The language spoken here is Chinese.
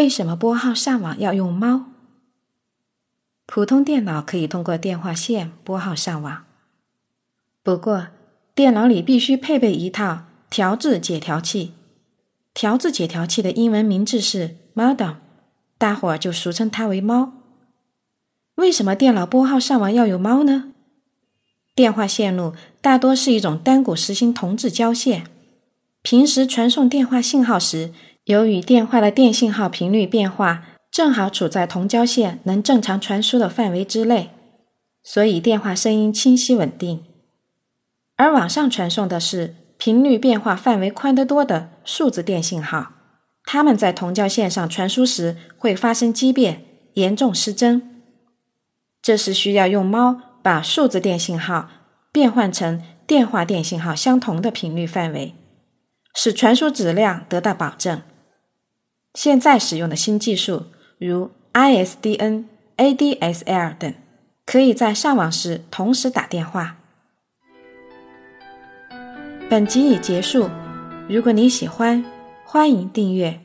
为什么拨号上网要用猫？普通电脑可以通过电话线拨号上网，不过电脑里必须配备一套调制解调器。调制解调器的英文名字是 modem，大伙儿就俗称它为猫。为什么电脑拨号上网要有猫呢？电话线路大多是一种单股实心铜质胶线，平时传送电话信号时，由于电话的电信号频率变化。正好处在同交线能正常传输的范围之内，所以电话声音清晰稳定。而网上传送的是频率变化范围宽得多的数字电信号，它们在同交线上传输时会发生畸变，严重失真。这时需要用猫把数字电信号变换成电话电信号相同的频率范围，使传输质量得到保证。现在使用的新技术。如 ISDN、ADSL 等，可以在上网时同时打电话。本集已结束，如果你喜欢，欢迎订阅。